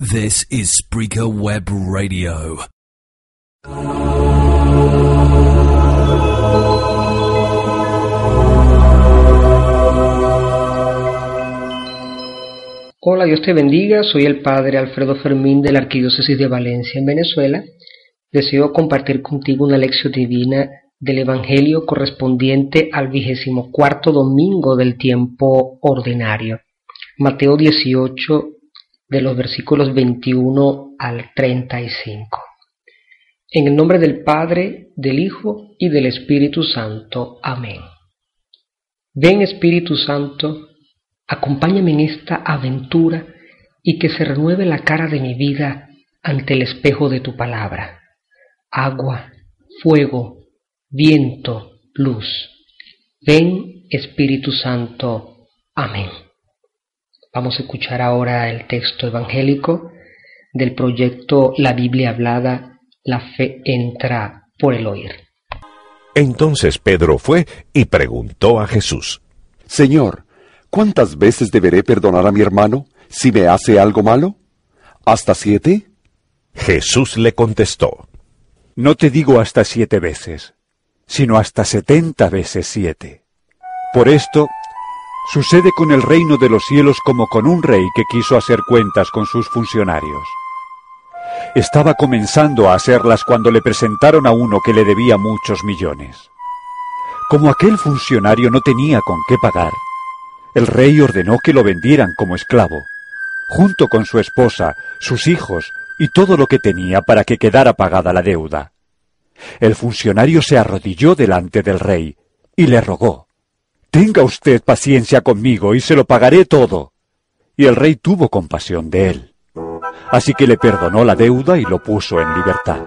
This is Spreaker Web Radio. Hola, Dios te bendiga. Soy el Padre Alfredo Fermín de la Arquidiócesis de Valencia en Venezuela. Deseo compartir contigo una lección divina del Evangelio correspondiente al vigésimo cuarto domingo del tiempo ordinario. Mateo 18, de los versículos 21 al 35. En el nombre del Padre, del Hijo y del Espíritu Santo. Amén. Ven Espíritu Santo, acompáñame en esta aventura y que se renueve la cara de mi vida ante el espejo de tu palabra. Agua, fuego, viento, luz. Ven Espíritu Santo. Amén. Vamos a escuchar ahora el texto evangélico del proyecto La Biblia Hablada, La Fe entra por el oír. Entonces Pedro fue y preguntó a Jesús, Señor, ¿cuántas veces deberé perdonar a mi hermano si me hace algo malo? ¿Hasta siete? Jesús le contestó, No te digo hasta siete veces, sino hasta setenta veces siete. Por esto, Sucede con el reino de los cielos como con un rey que quiso hacer cuentas con sus funcionarios. Estaba comenzando a hacerlas cuando le presentaron a uno que le debía muchos millones. Como aquel funcionario no tenía con qué pagar, el rey ordenó que lo vendieran como esclavo, junto con su esposa, sus hijos y todo lo que tenía para que quedara pagada la deuda. El funcionario se arrodilló delante del rey y le rogó, Tenga usted paciencia conmigo y se lo pagaré todo. Y el rey tuvo compasión de él. Así que le perdonó la deuda y lo puso en libertad.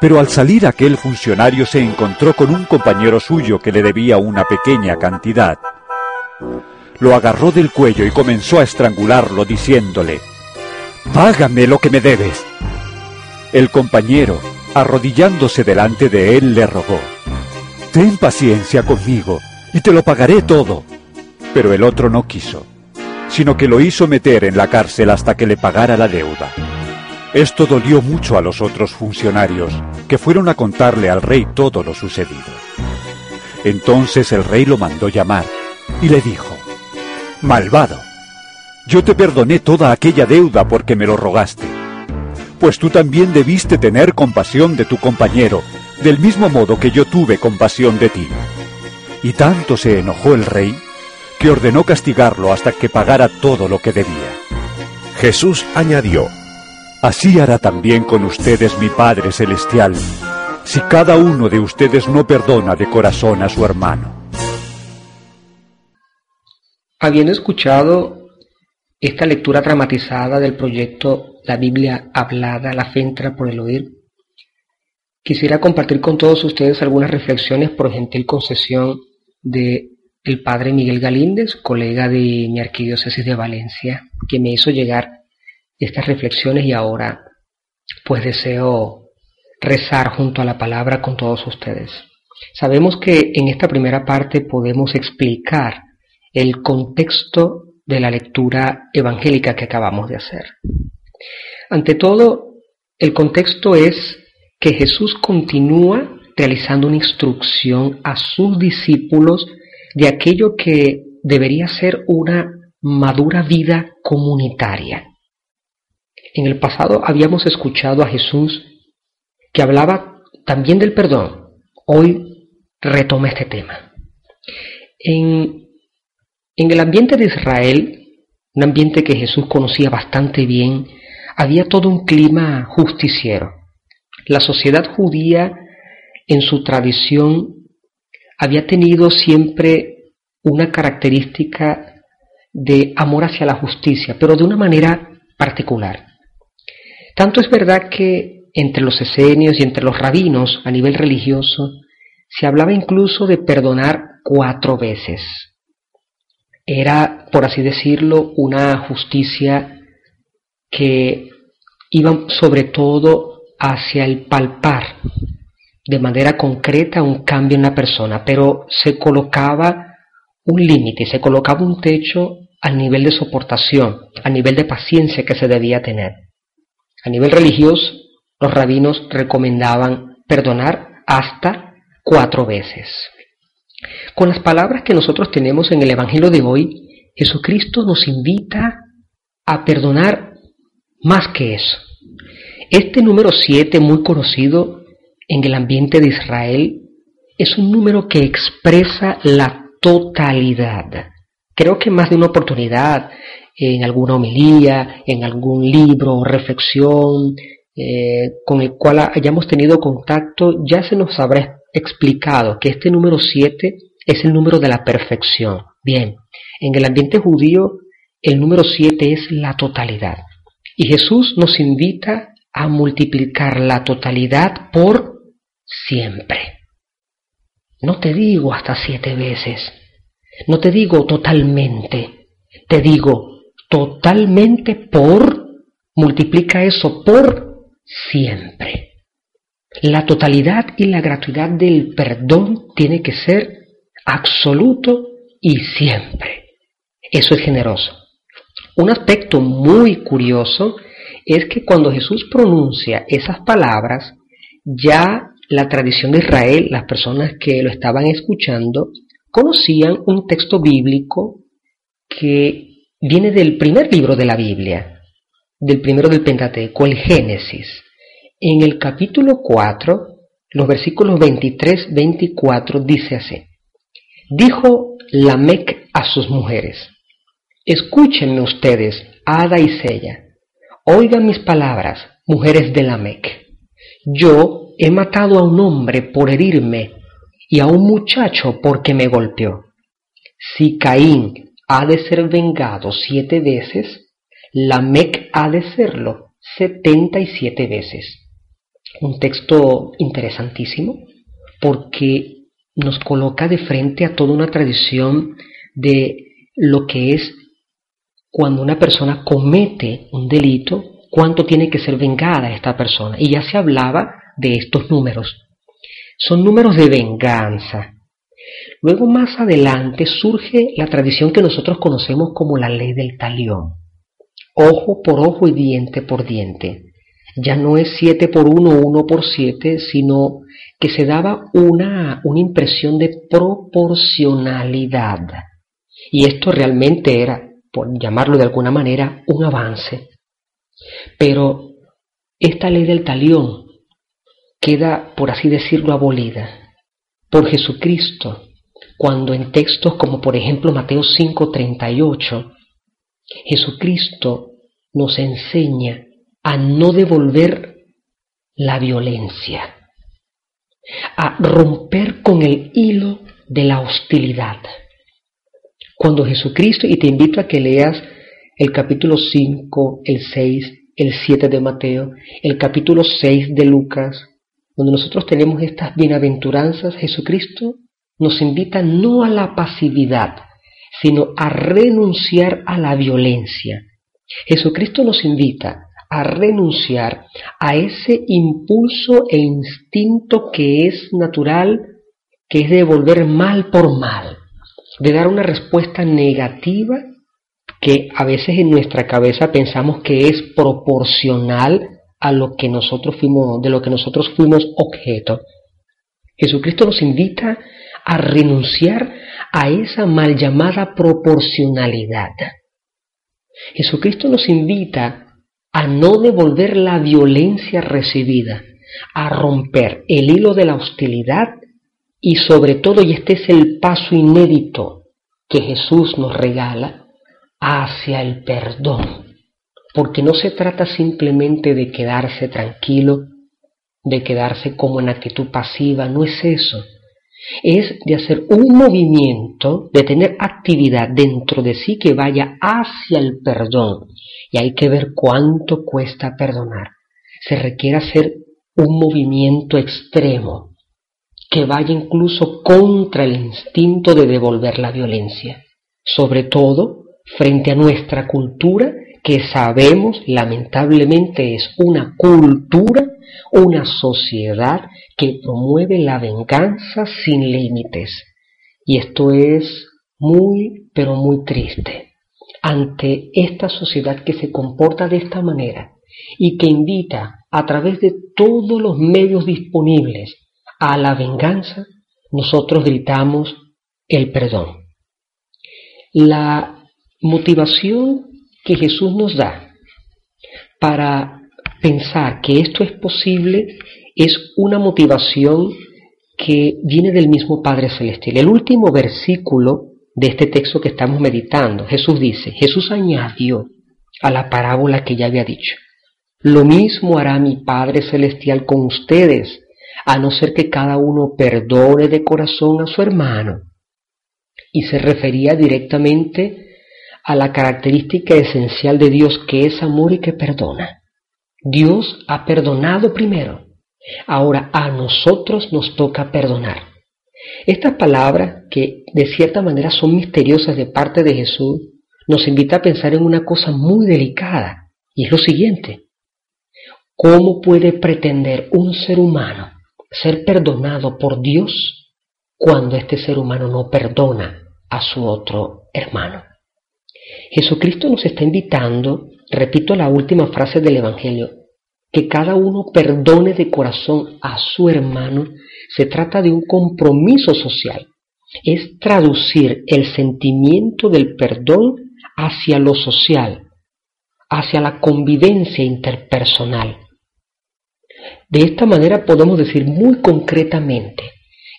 Pero al salir aquel funcionario se encontró con un compañero suyo que le debía una pequeña cantidad. Lo agarró del cuello y comenzó a estrangularlo diciéndole, Págame lo que me debes. El compañero, arrodillándose delante de él, le rogó, Ten paciencia conmigo y te lo pagaré todo. Pero el otro no quiso, sino que lo hizo meter en la cárcel hasta que le pagara la deuda. Esto dolió mucho a los otros funcionarios, que fueron a contarle al rey todo lo sucedido. Entonces el rey lo mandó llamar y le dijo, Malvado, yo te perdoné toda aquella deuda porque me lo rogaste, pues tú también debiste tener compasión de tu compañero, del mismo modo que yo tuve compasión de ti. Y tanto se enojó el rey que ordenó castigarlo hasta que pagara todo lo que debía. Jesús añadió, Así hará también con ustedes mi Padre Celestial, si cada uno de ustedes no perdona de corazón a su hermano. Habiendo escuchado esta lectura dramatizada del proyecto La Biblia Hablada, la fe entra por el oír, quisiera compartir con todos ustedes algunas reflexiones por gentil concesión de el padre Miguel Galíndez, colega de mi arquidiócesis de Valencia, que me hizo llegar estas reflexiones y ahora pues deseo rezar junto a la palabra con todos ustedes. Sabemos que en esta primera parte podemos explicar el contexto de la lectura evangélica que acabamos de hacer. Ante todo, el contexto es que Jesús continúa realizando una instrucción a sus discípulos de aquello que debería ser una madura vida comunitaria. En el pasado habíamos escuchado a Jesús que hablaba también del perdón. Hoy retoma este tema. En, en el ambiente de Israel, un ambiente que Jesús conocía bastante bien, había todo un clima justiciero. La sociedad judía en su tradición había tenido siempre una característica de amor hacia la justicia, pero de una manera particular. Tanto es verdad que entre los esenios y entre los rabinos a nivel religioso se hablaba incluso de perdonar cuatro veces. Era, por así decirlo, una justicia que iba sobre todo hacia el palpar de manera concreta un cambio en la persona, pero se colocaba un límite, se colocaba un techo al nivel de soportación, al nivel de paciencia que se debía tener. A nivel religioso, los rabinos recomendaban perdonar hasta cuatro veces. Con las palabras que nosotros tenemos en el Evangelio de hoy, Jesucristo nos invita a perdonar más que eso. Este número 7, muy conocido en el ambiente de Israel, es un número que expresa la totalidad. Creo que más de una oportunidad, en alguna homilía, en algún libro, reflexión, eh, con el cual hayamos tenido contacto, ya se nos habrá explicado que este número 7 es el número de la perfección. Bien, en el ambiente judío el número 7 es la totalidad. Y Jesús nos invita a multiplicar la totalidad por siempre. No te digo hasta siete veces, no te digo totalmente, te digo totalmente por, multiplica eso por siempre. La totalidad y la gratuidad del perdón tiene que ser absoluto y siempre. Eso es generoso. Un aspecto muy curioso es que cuando Jesús pronuncia esas palabras, ya la tradición de Israel, las personas que lo estaban escuchando, conocían un texto bíblico que viene del primer libro de la Biblia, del primero del Pentateuco, el Génesis. En el capítulo 4, los versículos 23-24 dice así. Dijo Lamec a sus mujeres, escúchenme ustedes, Ada y Sella, oigan mis palabras, mujeres de Lamec. Yo he matado a un hombre por herirme y a un muchacho porque me golpeó. Si Caín ha de ser vengado siete veces, Lamec ha de serlo setenta y siete veces. Un texto interesantísimo porque nos coloca de frente a toda una tradición de lo que es cuando una persona comete un delito, cuánto tiene que ser vengada esta persona. Y ya se hablaba de estos números. Son números de venganza. Luego más adelante surge la tradición que nosotros conocemos como la ley del talión. Ojo por ojo y diente por diente. Ya no es siete por uno, uno por siete, sino que se daba una, una impresión de proporcionalidad. Y esto realmente era, por llamarlo de alguna manera, un avance. Pero esta ley del talión queda, por así decirlo, abolida por Jesucristo, cuando en textos como por ejemplo Mateo 5:38, Jesucristo nos enseña a no devolver la violencia a romper con el hilo de la hostilidad. Cuando Jesucristo, y te invito a que leas el capítulo 5, el 6, el 7 de Mateo, el capítulo 6 de Lucas, donde nosotros tenemos estas bienaventuranzas, Jesucristo nos invita no a la pasividad, sino a renunciar a la violencia. Jesucristo nos invita a renunciar a ese impulso e instinto que es natural, que es de devolver mal por mal, de dar una respuesta negativa que a veces en nuestra cabeza pensamos que es proporcional a lo que nosotros fuimos, de lo que nosotros fuimos objeto. Jesucristo nos invita a renunciar a esa mal llamada proporcionalidad. Jesucristo nos invita a no devolver la violencia recibida, a romper el hilo de la hostilidad y sobre todo, y este es el paso inédito que Jesús nos regala, hacia el perdón. Porque no se trata simplemente de quedarse tranquilo, de quedarse como en actitud pasiva, no es eso es de hacer un movimiento, de tener actividad dentro de sí que vaya hacia el perdón. Y hay que ver cuánto cuesta perdonar. Se requiere hacer un movimiento extremo que vaya incluso contra el instinto de devolver la violencia. Sobre todo frente a nuestra cultura que sabemos lamentablemente es una cultura, una sociedad que promueve la venganza sin límites. Y esto es muy, pero muy triste. ante esta sociedad que se comporta de esta manera y que invita a través de todos los medios disponibles a la venganza, nosotros gritamos el perdón. La motivación que Jesús nos da para pensar que esto es posible es una motivación que viene del mismo Padre Celestial. El último versículo de este texto que estamos meditando, Jesús dice, Jesús añadió a la parábola que ya había dicho, lo mismo hará mi Padre Celestial con ustedes, a no ser que cada uno perdone de corazón a su hermano. Y se refería directamente a la característica esencial de Dios que es amor y que perdona. Dios ha perdonado primero. Ahora a nosotros nos toca perdonar. Estas palabras, que de cierta manera son misteriosas de parte de Jesús, nos invita a pensar en una cosa muy delicada, y es lo siguiente. ¿Cómo puede pretender un ser humano ser perdonado por Dios cuando este ser humano no perdona a su otro hermano? Jesucristo nos está invitando, repito la última frase del Evangelio, que cada uno perdone de corazón a su hermano, se trata de un compromiso social. Es traducir el sentimiento del perdón hacia lo social, hacia la convivencia interpersonal. De esta manera podemos decir muy concretamente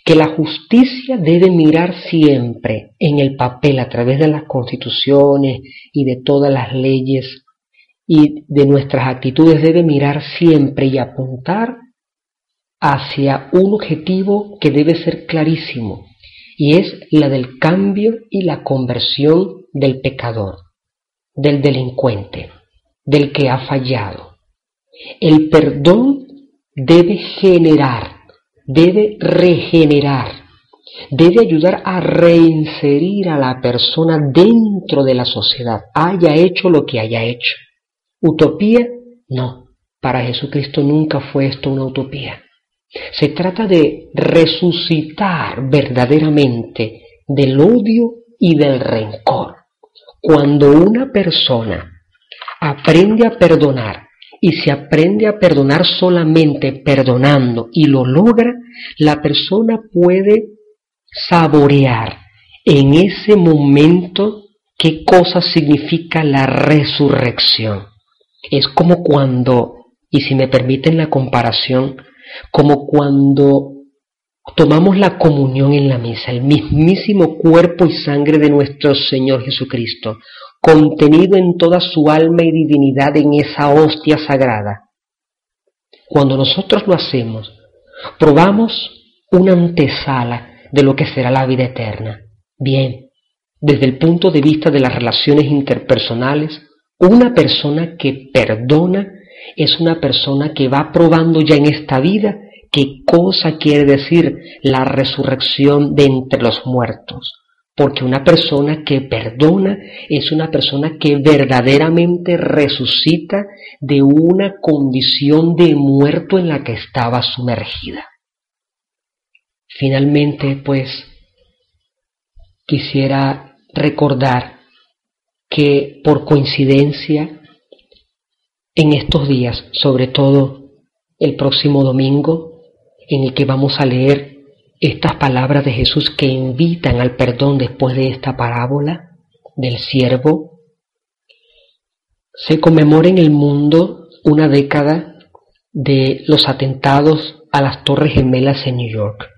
que la justicia debe mirar siempre en el papel a través de las constituciones y de todas las leyes y de nuestras actitudes debe mirar siempre y apuntar hacia un objetivo que debe ser clarísimo y es la del cambio y la conversión del pecador, del delincuente, del que ha fallado. El perdón debe generar debe regenerar, debe ayudar a reinserir a la persona dentro de la sociedad, haya hecho lo que haya hecho. ¿Utopía? No. Para Jesucristo nunca fue esto una utopía. Se trata de resucitar verdaderamente del odio y del rencor. Cuando una persona aprende a perdonar y se aprende a perdonar solamente perdonando y lo logra, la persona puede saborear en ese momento qué cosa significa la resurrección. Es como cuando, y si me permiten la comparación, como cuando tomamos la comunión en la misa, el mismísimo cuerpo y sangre de nuestro Señor Jesucristo, contenido en toda su alma y divinidad en esa hostia sagrada. Cuando nosotros lo hacemos, probamos una antesala de lo que será la vida eterna. Bien, desde el punto de vista de las relaciones interpersonales, una persona que perdona es una persona que va probando ya en esta vida qué cosa quiere decir la resurrección de entre los muertos. Porque una persona que perdona es una persona que verdaderamente resucita de una condición de muerto en la que estaba sumergida. Finalmente, pues, quisiera recordar que por coincidencia, en estos días, sobre todo el próximo domingo, en el que vamos a leer estas palabras de Jesús que invitan al perdón después de esta parábola del siervo, se conmemora en el mundo una década de los atentados a las Torres Gemelas en New York.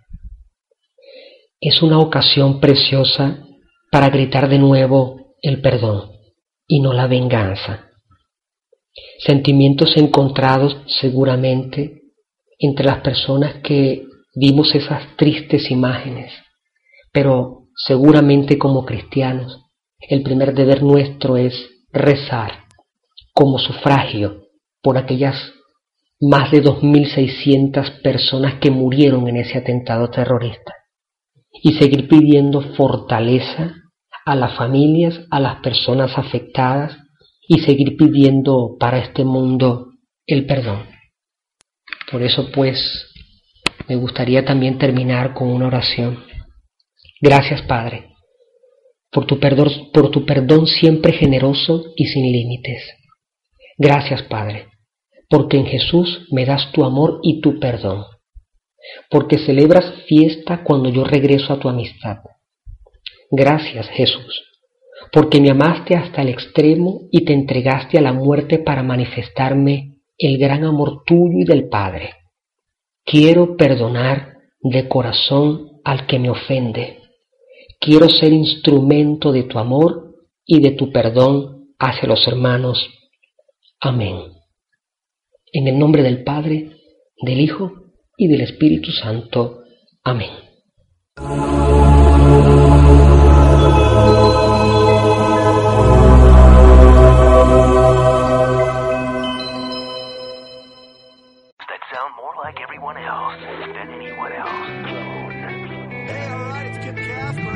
Es una ocasión preciosa para gritar de nuevo el perdón y no la venganza. Sentimientos encontrados seguramente entre las personas que vimos esas tristes imágenes, pero seguramente como cristianos el primer deber nuestro es rezar como sufragio por aquellas más de 2.600 personas que murieron en ese atentado terrorista y seguir pidiendo fortaleza a las familias, a las personas afectadas y seguir pidiendo para este mundo el perdón. Por eso pues me gustaría también terminar con una oración. Gracias, Padre, por tu, perdón, por tu perdón siempre generoso y sin límites. Gracias, Padre, porque en Jesús me das tu amor y tu perdón, porque celebras fiesta cuando yo regreso a tu amistad. Gracias, Jesús, porque me amaste hasta el extremo y te entregaste a la muerte para manifestarme el gran amor tuyo y del Padre. Quiero perdonar de corazón al que me ofende. Quiero ser instrumento de tu amor y de tu perdón hacia los hermanos. Amén. En el nombre del Padre, del Hijo y del Espíritu Santo. Amén. sound more like everyone else than anyone else. Hey, all right, it's Kip Casper.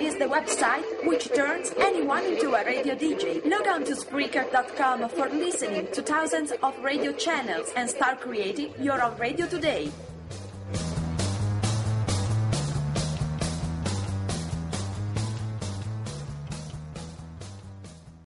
Is the website which turns anyone into a radio DJ. Log on to Spreaker.com for listening to thousands of radio channels and start creating your own radio today.